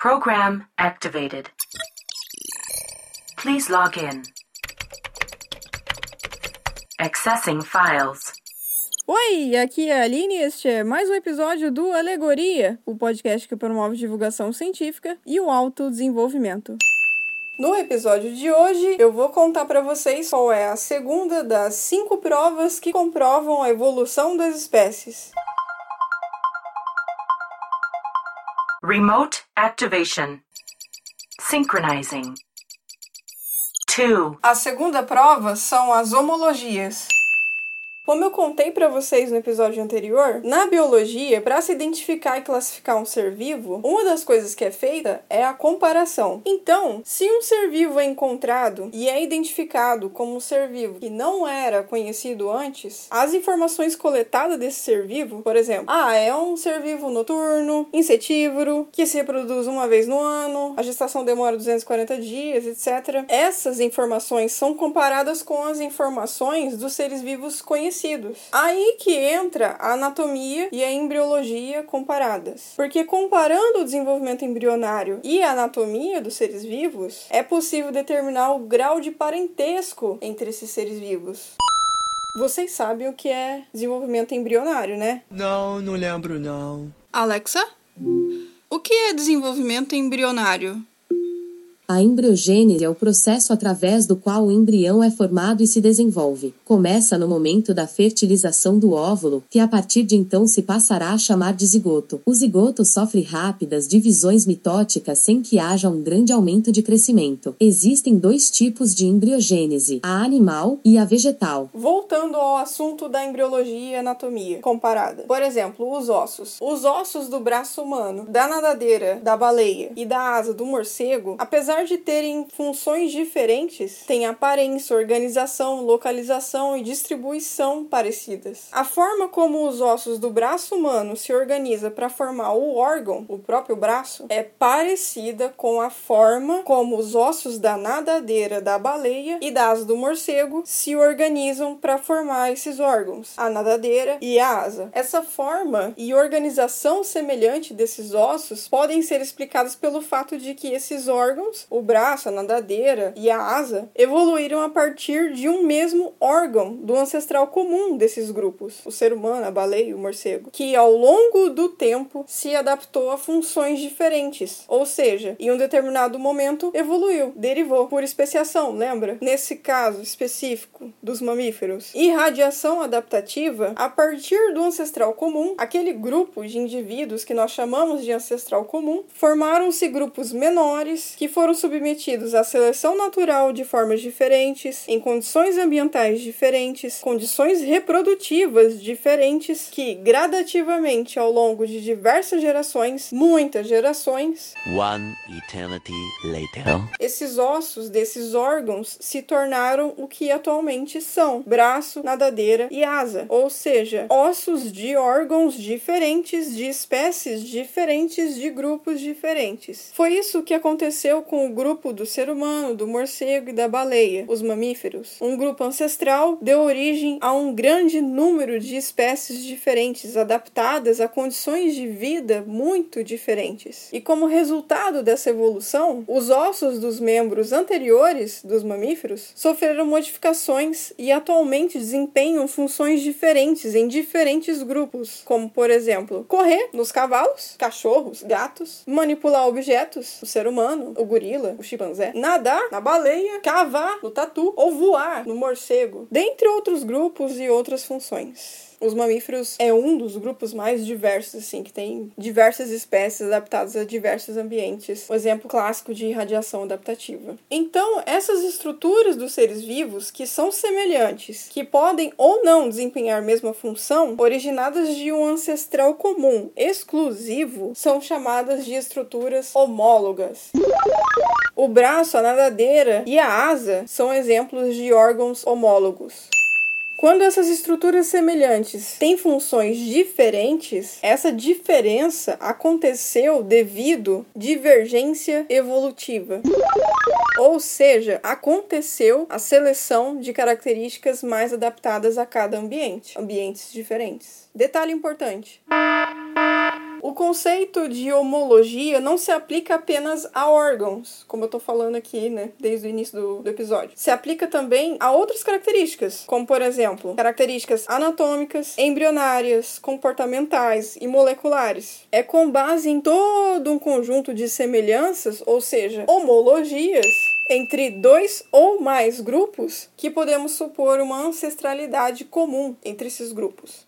Program activated. Please log in. Accessing files. Oi, aqui é a Aline e este é mais um episódio do Alegoria, o podcast que promove divulgação científica e o autodesenvolvimento. No episódio de hoje, eu vou contar para vocês qual é a segunda das cinco provas que comprovam a evolução das espécies. Remote activation. Synchronizing. 2. A segunda prova são as homologias. Como eu contei para vocês no episódio anterior, na biologia, para se identificar e classificar um ser vivo, uma das coisas que é feita é a comparação. Então, se um ser vivo é encontrado e é identificado como um ser vivo que não era conhecido antes, as informações coletadas desse ser vivo, por exemplo, ah, é um ser vivo noturno, insetívoro, que se reproduz uma vez no ano, a gestação demora 240 dias, etc. Essas informações são comparadas com as informações dos seres vivos conhecidos parecidos. Aí que entra a anatomia e a embriologia comparadas. Porque comparando o desenvolvimento embrionário e a anatomia dos seres vivos, é possível determinar o grau de parentesco entre esses seres vivos. Vocês sabem o que é desenvolvimento embrionário, né? Não, não lembro não. Alexa? O que é desenvolvimento embrionário? A embriogênese é o processo através do qual o embrião é formado e se desenvolve. Começa no momento da fertilização do óvulo, que a partir de então se passará a chamar de zigoto. O zigoto sofre rápidas divisões mitóticas sem que haja um grande aumento de crescimento. Existem dois tipos de embriogênese, a animal e a vegetal. Voltando ao assunto da embriologia e anatomia comparada. Por exemplo, os ossos. Os ossos do braço humano, da nadadeira, da baleia e da asa do morcego, apesar apesar de terem funções diferentes, têm aparência, organização, localização e distribuição parecidas. A forma como os ossos do braço humano se organizam para formar o órgão, o próprio braço, é parecida com a forma como os ossos da nadadeira da baleia e das do morcego se organizam para formar esses órgãos, a nadadeira e a asa. Essa forma e organização semelhante desses ossos podem ser explicadas pelo fato de que esses órgãos o braço, a nadadeira e a asa evoluíram a partir de um mesmo órgão do ancestral comum desses grupos, o ser humano, a baleia e o morcego, que ao longo do tempo se adaptou a funções diferentes, ou seja, em um determinado momento evoluiu, derivou por especiação, lembra? Nesse caso específico dos mamíferos. E radiação adaptativa, a partir do ancestral comum, aquele grupo de indivíduos que nós chamamos de ancestral comum, formaram-se grupos menores que foram submetidos à seleção natural de formas diferentes, em condições ambientais diferentes, condições reprodutivas diferentes, que gradativamente ao longo de diversas gerações, muitas gerações, One eternity later. esses ossos desses órgãos se tornaram o que atualmente são: braço, nadadeira e asa, ou seja, ossos de órgãos diferentes, de espécies diferentes, de grupos diferentes. Foi isso que aconteceu com o grupo do ser humano, do morcego e da baleia, os mamíferos. Um grupo ancestral deu origem a um grande número de espécies diferentes, adaptadas a condições de vida muito diferentes. E como resultado dessa evolução, os ossos dos membros anteriores dos mamíferos sofreram modificações e atualmente desempenham funções diferentes em diferentes grupos, como por exemplo, correr nos cavalos, cachorros, gatos, manipular objetos, o ser humano, o gorila, o chimpanzé, nadar na baleia, cavar no tatu ou voar no morcego, dentre outros grupos e outras funções. Os mamíferos é um dos grupos mais diversos, assim, que tem diversas espécies adaptadas a diversos ambientes. Um exemplo clássico de radiação adaptativa. Então, essas estruturas dos seres vivos, que são semelhantes, que podem ou não desempenhar a mesma função, originadas de um ancestral comum exclusivo, são chamadas de estruturas homólogas. O braço, a nadadeira e a asa são exemplos de órgãos homólogos. Quando essas estruturas semelhantes têm funções diferentes, essa diferença aconteceu devido divergência evolutiva. Ou seja, aconteceu a seleção de características mais adaptadas a cada ambiente, ambientes diferentes. Detalhe importante: O conceito de homologia não se aplica apenas a órgãos, como eu tô falando aqui, né, desde o início do, do episódio. Se aplica também a outras características, como por exemplo, características anatômicas, embrionárias, comportamentais e moleculares. É com base em todo um conjunto de semelhanças, ou seja, homologias, entre dois ou mais grupos que podemos supor uma ancestralidade comum entre esses grupos.